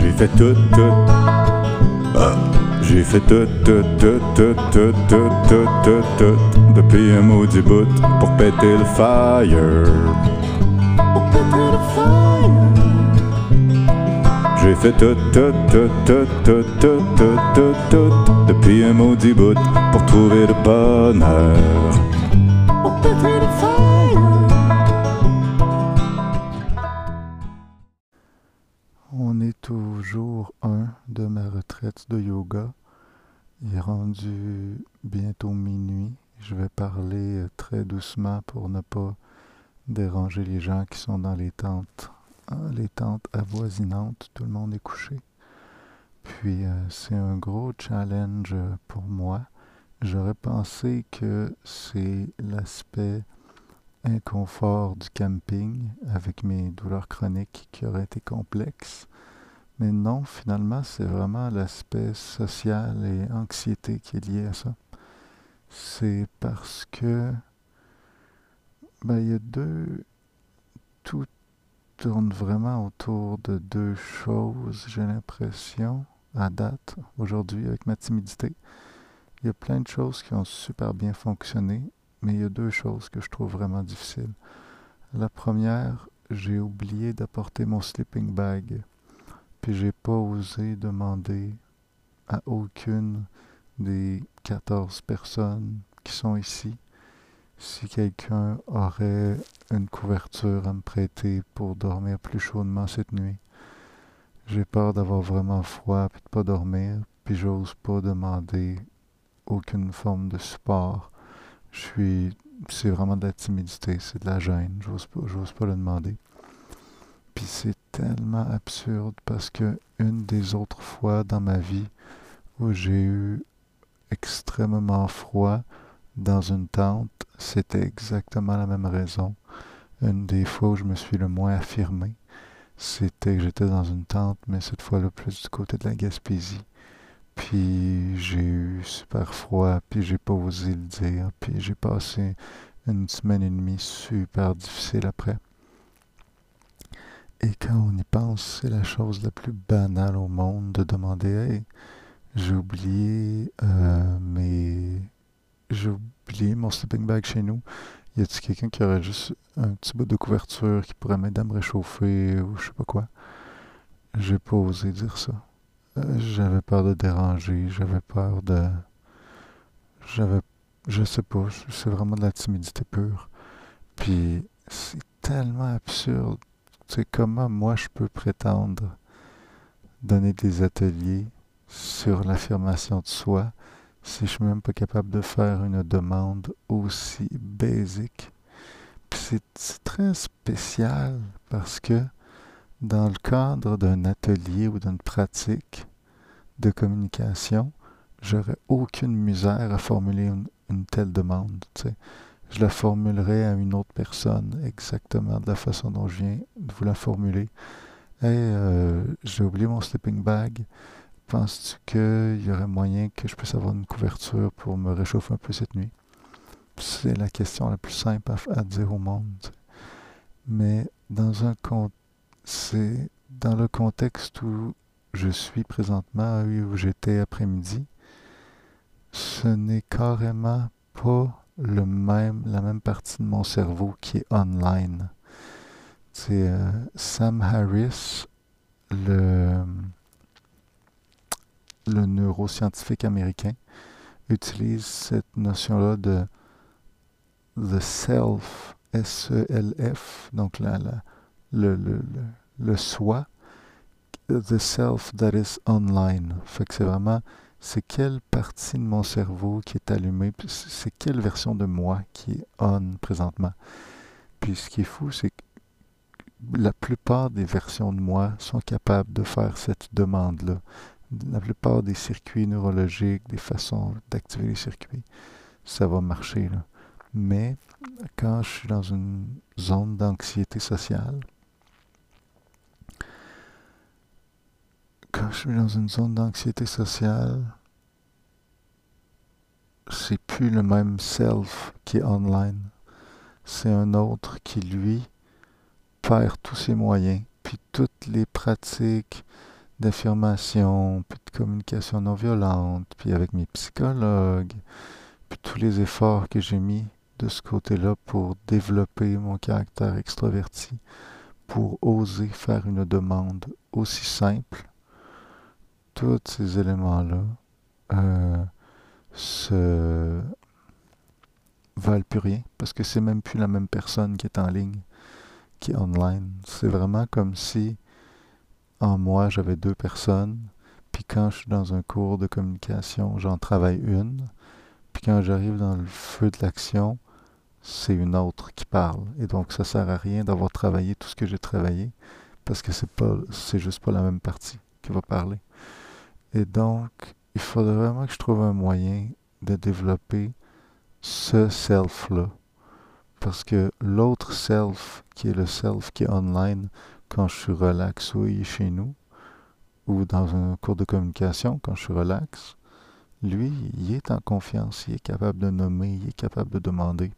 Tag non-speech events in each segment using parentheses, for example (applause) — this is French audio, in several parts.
J'ai fait tout, tout. Ah. J'ai fait tout, tout, tout, tout, tout, tout, tout, tout, tout, depuis un maudit bout pour péter le fire. Pour péter le fire. J'ai fait tout, tout, tout, tout, tout, tout, tout, tout, tout, depuis un maudit bout pour trouver le bonheur. Pour péter le fire. Est toujours un de ma retraite de yoga. Il est rendu bientôt minuit. Je vais parler très doucement pour ne pas déranger les gens qui sont dans les tentes, hein, les tentes avoisinantes. Tout le monde est couché. Puis euh, c'est un gros challenge pour moi. J'aurais pensé que c'est l'aspect inconfort du camping avec mes douleurs chroniques qui aurait été complexe. Mais non, finalement, c'est vraiment l'aspect social et anxiété qui est lié à ça. C'est parce que ben, il y a deux. Tout tourne vraiment autour de deux choses, j'ai l'impression, à date, aujourd'hui, avec ma timidité. Il y a plein de choses qui ont super bien fonctionné, mais il y a deux choses que je trouve vraiment difficiles. La première, j'ai oublié d'apporter mon sleeping bag. Puis j'ai pas osé demander à aucune des 14 personnes qui sont ici si quelqu'un aurait une couverture à me prêter pour dormir plus chaudement cette nuit. J'ai peur d'avoir vraiment froid puis de pas dormir, puis j'ose pas demander aucune forme de support. C'est vraiment de la timidité, c'est de la gêne, j'ose pas, j'ose pas le demander. Puis c'est tellement absurde parce que une des autres fois dans ma vie où j'ai eu extrêmement froid dans une tente, c'était exactement la même raison. Une des fois où je me suis le moins affirmé, c'était que j'étais dans une tente, mais cette fois-là plus du côté de la Gaspésie. Puis j'ai eu super froid, puis j'ai pas osé le dire, puis j'ai passé une semaine et demie super difficile après. Et quand on y pense, c'est la chose la plus banale au monde de demander Hey, j'ai oublié euh, mes. J'ai oublié mon sleeping bag chez nous. Y a-t-il quelqu'un qui aurait juste un petit bout de couverture qui pourrait m'aider à me réchauffer ou je sais pas quoi? J'ai pas osé dire ça. Euh, j'avais peur de déranger, j'avais peur de. J'avais. Je sais pas, c'est vraiment de la timidité pure. Puis c'est tellement absurde c'est comment moi je peux prétendre donner des ateliers sur l'affirmation de soi si je suis même pas capable de faire une demande aussi basique? C'est très spécial parce que dans le cadre d'un atelier ou d'une pratique de communication, j'aurais aucune misère à formuler une, telle demande je la formulerai à une autre personne exactement de la façon dont je viens de vous la formuler. Hey, euh, j'ai oublié mon sleeping bag. Penses-tu qu'il y aurait moyen que je puisse avoir une couverture pour me réchauffer un peu cette nuit? C'est la question la plus simple à, dire au monde. Mais dans un c'est dans le contexte où je suis présentement, où j'étais après-midi, ce n'est carrément pas le même, la même partie de mon cerveau qui est online. C'est euh, Sam Harris, le, le neuroscientifique américain, utilise cette notion-là de the self, S-E-L-F, donc la, le, le, le, soi, the self that is online. Fait que c'est vraiment c'est quelle partie de mon cerveau qui est allumée, c'est quelle version de moi qui est on présentement? Puis ce qui est fou, c'est que la plupart des versions de moi sont capables de faire cette demande-là. La plupart des circuits neurologiques, des façons d'activer les circuits, ça va marcher. Mais quand je suis dans une zone d'anxiété sociale, je suis dans une zone d'anxiété sociale, c'est plus le même self qui est online. C'est un autre qui, lui, perd tous ses moyens, puis toutes les pratiques d'affirmation, puis de communication non violente, puis avec mes psychologues, puis tous les efforts que j'ai mis de ce côté-là pour développer mon caractère extraverti, pour oser faire une demande aussi simple, tous ces éléments-là euh, se valent plus rien parce que c'est même plus la même personne qui est en ligne, qui est online. C'est vraiment comme si en moi j'avais deux personnes, puis quand je suis dans un cours de communication, j'en travaille une, puis quand j'arrive dans le feu de l'action, c'est une autre qui parle. Et donc ça sert à rien d'avoir travaillé tout ce que j'ai travaillé parce que c'est pas c'est juste pas la même partie qui va parler. Et donc il faudrait vraiment que je trouve un moyen de développer ce self-là. Parce que l'autre self, qui est le self qui est online, quand je suis relax, oui, chez nous, ou dans un cours de communication, quand je suis relax, lui, il est en confiance, il est capable de nommer, il est capable de demander.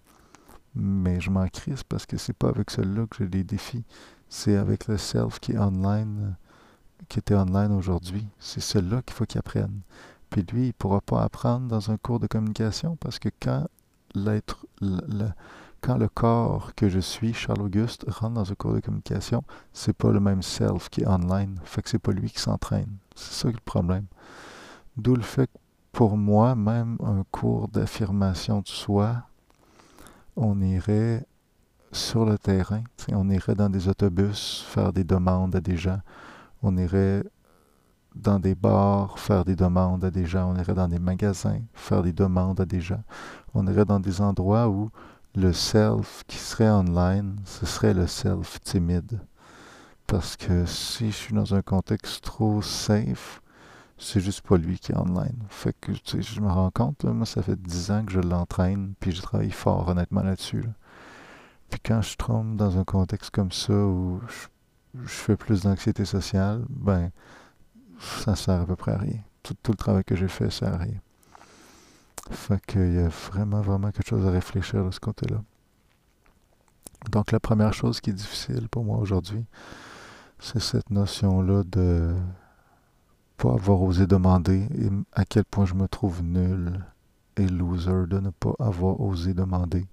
Mais je m'en crise parce que c'est pas avec celui-là que j'ai des défis. C'est avec le self qui est online, qui était online aujourd'hui. C'est celui-là qu'il faut qu'il apprenne. Puis lui, il ne pourra pas apprendre dans un cours de communication parce que quand l'être, le, quand le corps que je suis, Charles Auguste, rentre dans un cours de communication, c'est pas le même self qui est online. Fait que c'est pas lui qui s'entraîne. C'est ça le problème. D'où le fait que pour moi, même un cours d'affirmation de soi, on irait sur le terrain, on irait dans des autobus faire des demandes à des gens, on irait dans des bars faire des demandes à des gens, on irait dans des magasins faire des demandes à des gens, on irait dans des endroits où le self qui serait online, ce serait le self timide. Parce que si je suis dans un contexte trop safe, c'est juste pas lui qui est online. Fait que je me rends compte, moi ça fait 10 ans que je l'entraîne, puis je travaille fort honnêtement là-dessus. Puis quand je tombe dans un contexte comme ça où je, fais plus d'anxiété sociale, ben ça sert à peu près à rien. Tout, tout le travail que j'ai fait sert à rien. Fait qu'il y a vraiment, vraiment quelque chose à réfléchir de ce côté-là. Donc la première chose qui est difficile pour moi aujourd'hui, c'est cette notion-là de pas avoir osé demander et à quel point je me trouve nul et loser de ne pas avoir osé demander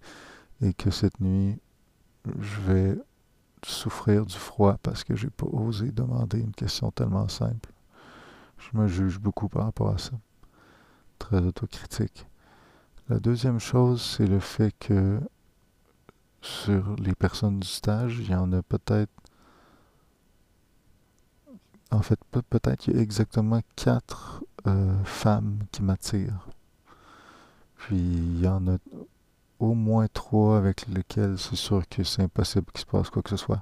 et que cette nuit je vais souffrir du froid parce que j'ai pas osé demander une question tellement simple. Je me juge beaucoup par rapport à ça très autocritique. La deuxième chose, c'est le fait que sur les personnes du stage, il y en a peut-être en fait, peut-être qu'il y a exactement quatre euh, femmes qui m'attirent. Puis il y en a au moins trois avec lesquelles c'est sûr que c'est impossible qu'il se passe quoi que ce soit.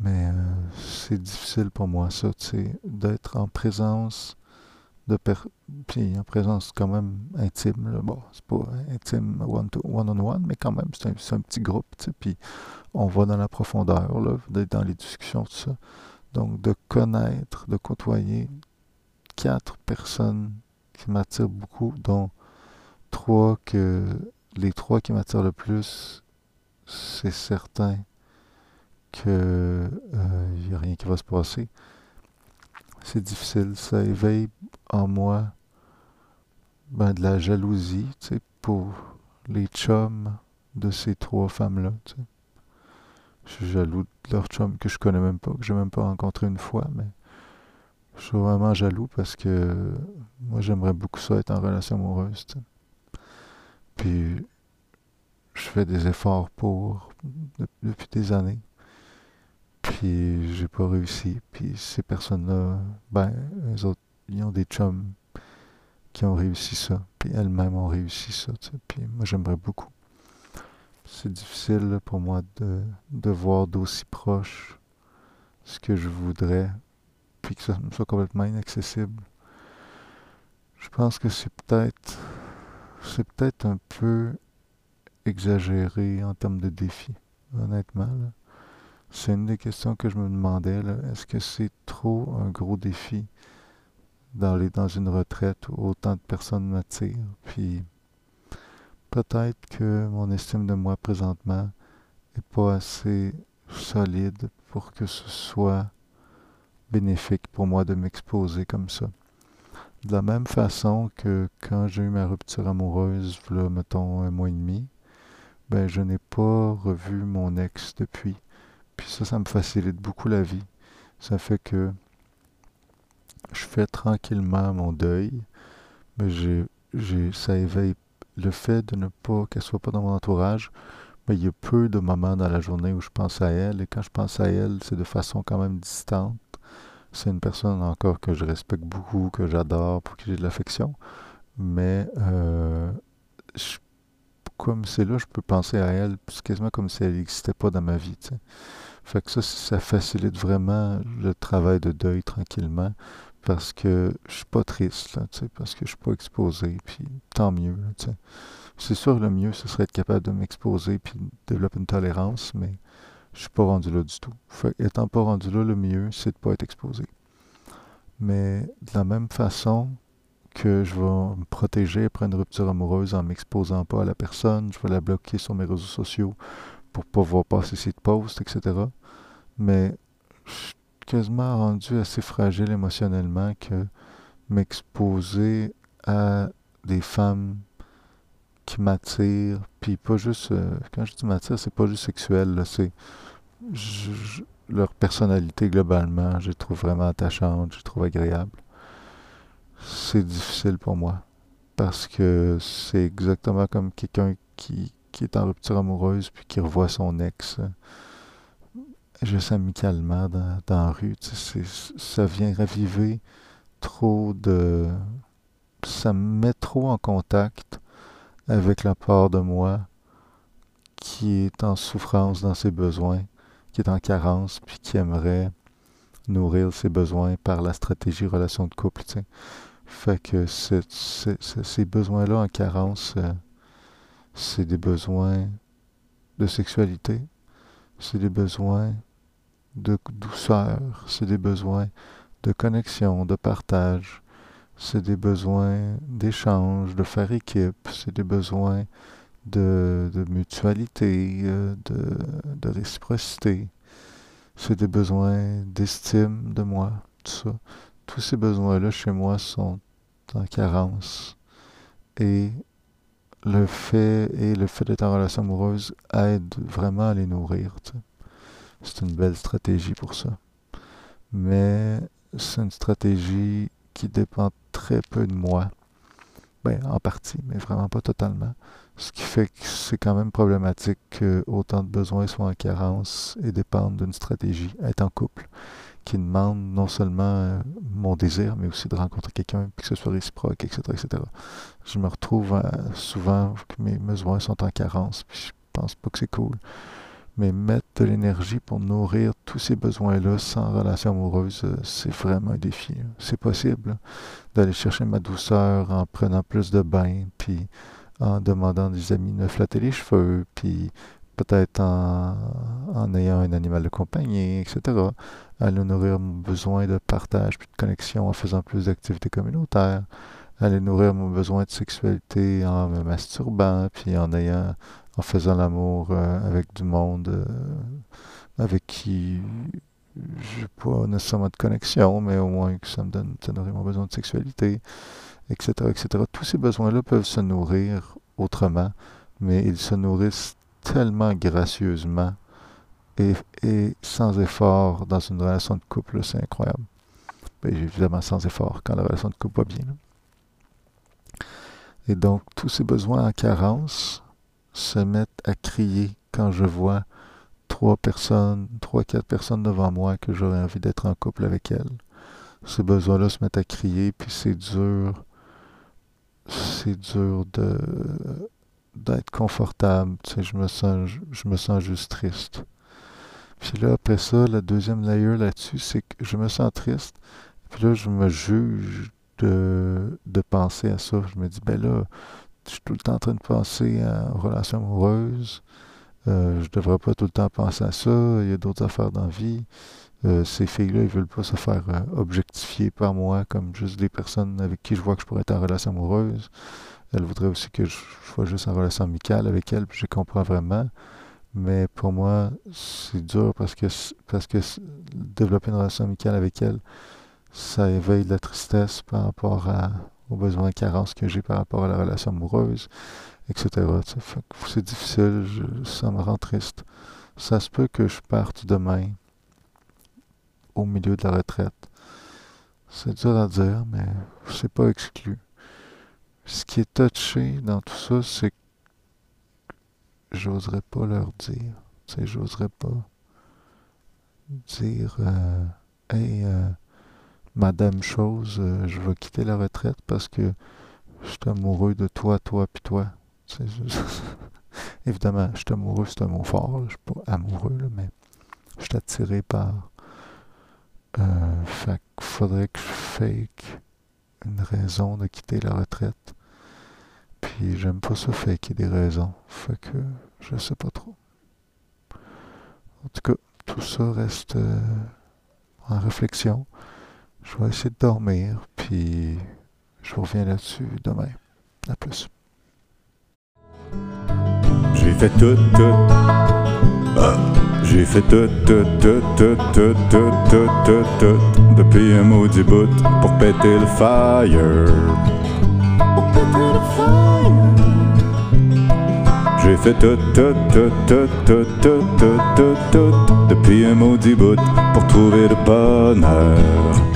Mais euh, c'est difficile pour moi, ça, d'être en présence de puis en présence quand même intime bon c'est pas intime one, to, one on one mais quand même c'est un, un, petit groupe puis on va dans la profondeur là dans les discussions tout ça donc de connaître de côtoyer quatre personnes qui m'attirent beaucoup dont trois que les trois qui m'attirent le plus c'est certain que il euh, n'y a rien qui va se passer c'est difficile. Ça éveille en moi ben, de la jalousie, pour les chums de ces trois femmes-là. Je suis jaloux de leurs chums que je connais même pas, que j'ai même pas rencontré une fois, mais je suis vraiment jaloux parce que moi j'aimerais beaucoup ça être en relation amoureuse. Puis je fais des efforts pour depuis des années. Puis j'ai pas réussi. Puis ces personnes-là, ben, eux autres, ils ont des chums qui ont réussi ça. Puis elles-mêmes ont réussi ça. Puis moi, j'aimerais beaucoup. C'est difficile pour moi de, de voir d'aussi proche ce que je voudrais, puis que ça me soit complètement inaccessible. Je pense que c'est peut-être c'est peut-être un peu exagéré en termes de défi, honnêtement. C'est une des questions que je me demandais. Est-ce que c'est trop un gros défi d'aller dans une retraite où autant de personnes m'attirent? Puis peut-être que mon estime de moi présentement n'est pas assez solide pour que ce soit bénéfique pour moi de m'exposer comme ça. De la même façon que quand j'ai eu ma rupture amoureuse, là, mettons un mois et demi, ben je n'ai pas revu mon ex depuis. Puis ça, ça me facilite beaucoup la vie. Ça fait que je fais tranquillement mon deuil, mais j'ai, j'ai, ça éveille le fait de ne pas, qu'elle soit pas dans mon entourage, mais il y a peu de moments dans la journée où je pense à elle, et quand je pense à elle, c'est de façon quand même distante. C'est une personne encore que je respecte beaucoup, que j'adore, pour qui j'ai de l'affection, mais euh, comme c'est là, je peux penser à elle, quasiment comme si elle n'existait pas dans ma vie. Fait que ça, ça facilite vraiment le travail de deuil tranquillement parce que je suis pas triste, là, parce que je suis pas exposé, puis tant mieux. C'est sûr, le mieux, ce serait être capable de m'exposer puis développer une tolérance, mais je suis pas rendu là du tout. Étant pas rendu là, le mieux, c'est de pas être exposé. Mais de la même façon que je vais me protéger après une rupture amoureuse en m'exposant pas à la personne, je vais la bloquer sur mes réseaux sociaux pour pas voir passer ses posts, etc. Mais je suis quasiment rendu assez fragile émotionnellement que m'exposer à des femmes qui m'attirent, puis pas juste, euh, quand je dis m'attire, c'est pas juste sexuel, c'est leur personnalité globalement, je les trouve vraiment attachante, je les trouve agréables. C'est difficile pour moi, parce que c'est exactement comme quelqu'un qui, qui est en rupture amoureuse puis qui revoit son ex euh, juste amicalement dans, dans la rue. Ça vient raviver trop de... Ça me met trop en contact avec la part de moi qui est en souffrance dans ses besoins, qui est en carence, puis qui aimerait nourrir ses besoins par la stratégie relation de couple. Fait que ces besoins-là en carence, euh, c'est des besoins de sexualité, c'est des besoins de douceur, c'est des besoins de connexion, de partage, c'est des besoins d'échange, de faire équipe, c'est des besoins de, mutualité, euh, de, de réciprocité, c'est des besoins d'estime de moi, tout ça. Tous ces besoins-là chez moi sont en carence. Et le fait et le fait d'être en relation amoureuse aide vraiment à les nourrir. C'est une belle stratégie pour ça. Mais c'est une stratégie qui dépend très peu de moi. Ben, en partie, mais vraiment pas totalement. Ce qui fait que c'est quand même problématique que autant de besoins soient en carence et dépendent d'une stratégie. Être en couple qui demande non seulement euh, mon désir, mais aussi de rencontrer quelqu'un, puis que ce soit réciproque, etc., etc. Je me retrouve euh, souvent que mes besoins sont en carence, puis je pense pas que c'est cool. Mais l'énergie pour nourrir tous ces besoins-là sans relation amoureuse, euh, c'est vraiment un défi. C'est possible d'aller chercher ma douceur en prenant plus de bains, puis en demandant des amis de me flatter les cheveux, puis peut-être en, en, ayant un animal de compagnie, etc. Aller nourrir mon besoin de partage puis de connexion en faisant plus d'activités communautaires. Aller nourrir mon besoin de sexualité en me masturbant, puis en ayant, en faisant l'amour euh, avec du monde euh, avec qui je n'ai pas nécessairement de connexion, mais au moins que ça me donne, ça nourrit mon besoin de sexualité, etc., etc. Tous ces besoins-là peuvent se nourrir autrement, mais ils se nourrissent tellement gracieusement et, sans effort dans une relation de couple, c'est incroyable. Ben, évidemment, sans effort quand la relation de couple va bien. Et donc, tous ces besoins en carence se mettent à crier quand je vois trois personnes, trois, quatre personnes devant moi que j'aurais envie d'être en couple avec elles. Ces besoins-là se mettent à crier, puis c'est dur. C'est dur de d'être confortable. Tu sais, je me sens, je, me sens juste triste. Puis là, après ça, la deuxième layer là-dessus, c'est que je me sens triste. Puis là, je me juge de, de penser à ça. Je me dis, ben là, je suis tout le temps en train de penser une relation amoureuse. Euh, je devrais pas tout le temps penser à ça. Il y a d'autres affaires dans la vie. Euh, ces filles-là, ils veulent pas se faire euh, objectifier par moi comme juste des personnes avec qui je vois que je pourrais être en relation amoureuse. Elle voudrait aussi que je, sois juste en relation amicale avec elle, puis je comprends vraiment. Mais pour moi, c'est dur parce que, parce que développer une relation amicale avec elle, ça éveille de la tristesse par rapport à, aux besoins et carences que j'ai par rapport à la relation amoureuse, etc. C'est difficile, ça me rend triste. Ça se peut que je parte demain au milieu de la retraite. C'est dur à dire, mais c'est pas exclu. Ce qui est touché dans tout ça, c'est que j'oserais pas leur dire. J'oserais pas dire euh, euh, Madame Chose, euh, je vais quitter la retraite parce que je suis amoureux de toi, toi, puis toi. (laughs) Évidemment, je suis amoureux, c'est un mot fort. Je suis pas amoureux, mais je suis attiré par. Euh, faudrait que je fake une raison de quitter la retraite. Puis j'aime pas ça faker des raisons. Fait que je sais pas trop. En tout cas, tout ça reste euh, en réflexion. Je vais essayer de dormir, puis je reviens là-dessus demain. À plus. J'ai fait tout, tout. Ah. J'ai fait tout, tout, tout, tout, tout, tout, tout, tout, tout, depuis un maudit bout pour péter le fire. Pour péter le fire. J'ai fait tout, tout, tout, tout, tout, tout, tout, tout, tout, depuis un maudit bout pour trouver le bonheur.